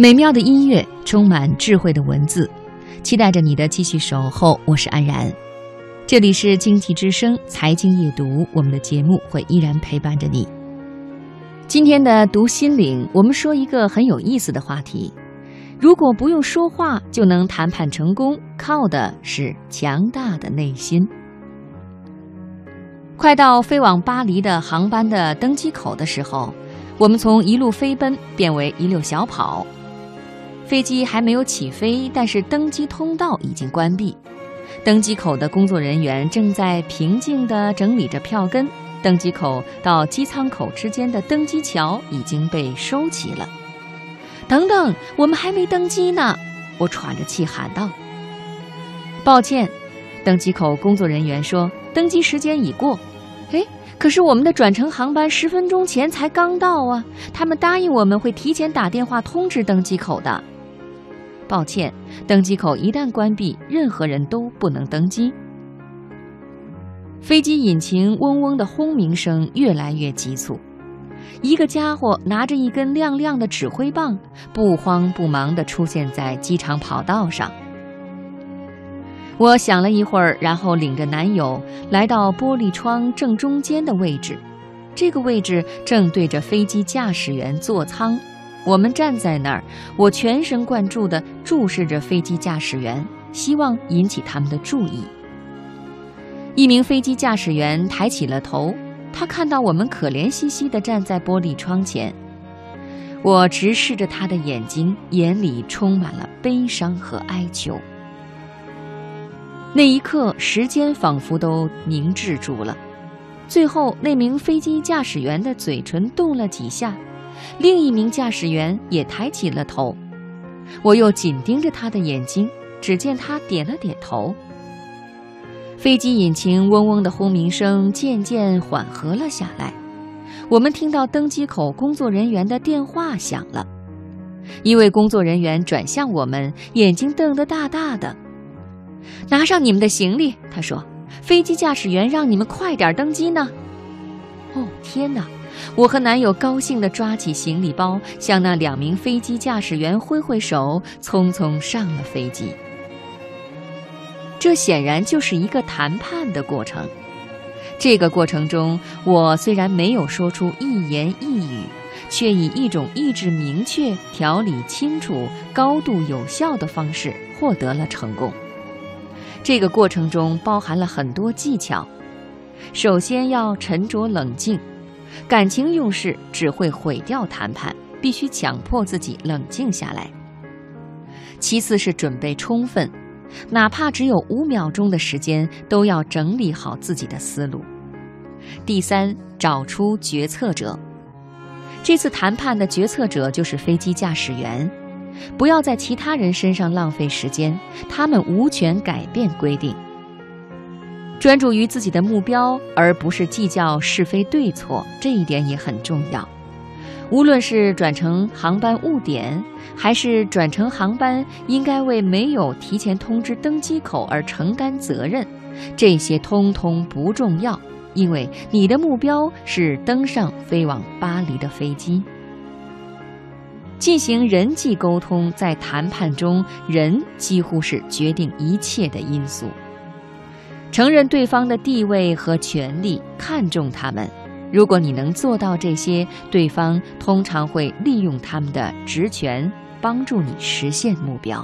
美妙的音乐，充满智慧的文字，期待着你的继续守候。我是安然，这里是经济之声财经夜读，我们的节目会依然陪伴着你。今天的读心灵，我们说一个很有意思的话题：如果不用说话就能谈判成功，靠的是强大的内心。快到飞往巴黎的航班的登机口的时候，我们从一路飞奔变为一溜小跑。飞机还没有起飞，但是登机通道已经关闭，登机口的工作人员正在平静地整理着票根。登机口到机舱口之间的登机桥已经被收起了。等等，我们还没登机呢！我喘着气喊道：“抱歉。”登机口工作人员说：“登机时间已过。”哎，可是我们的转乘航班十分钟前才刚到啊！他们答应我们会提前打电话通知登机口的。抱歉，登机口一旦关闭，任何人都不能登机。飞机引擎嗡嗡的轰鸣声越来越急促，一个家伙拿着一根亮亮的指挥棒，不慌不忙地出现在机场跑道上。我想了一会儿，然后领着男友来到玻璃窗正中间的位置，这个位置正对着飞机驾驶员座舱。我们站在那儿，我全神贯注地注视着飞机驾驶员，希望引起他们的注意。一名飞机驾驶员抬起了头，他看到我们可怜兮兮地站在玻璃窗前。我直视着他的眼睛，眼里充满了悲伤和哀求。那一刻，时间仿佛都凝滞住了。最后，那名飞机驾驶员的嘴唇动了几下，另一名驾驶员也抬起了头。我又紧盯着他的眼睛，只见他点了点头。飞机引擎嗡嗡的轰鸣声渐渐缓和了下来。我们听到登机口工作人员的电话响了。一位工作人员转向我们，眼睛瞪得大大的。拿上你们的行李，他说：“飞机驾驶员让你们快点登机呢。”哦，天哪！我和男友高兴地抓起行李包，向那两名飞机驾驶员挥挥手，匆匆上了飞机。这显然就是一个谈判的过程。这个过程中，我虽然没有说出一言一语，却以一种意志明确、条理清楚、高度有效的方式获得了成功。这个过程中包含了很多技巧。首先要沉着冷静，感情用事只会毁掉谈判，必须强迫自己冷静下来。其次是准备充分，哪怕只有五秒钟的时间，都要整理好自己的思路。第三，找出决策者。这次谈判的决策者就是飞机驾驶员。不要在其他人身上浪费时间，他们无权改变规定。专注于自己的目标，而不是计较是非对错，这一点也很重要。无论是转乘航班误点，还是转乘航班应该为没有提前通知登机口而承担责任，这些通通不重要，因为你的目标是登上飞往巴黎的飞机。进行人际沟通，在谈判中，人几乎是决定一切的因素。承认对方的地位和权利，看重他们。如果你能做到这些，对方通常会利用他们的职权，帮助你实现目标。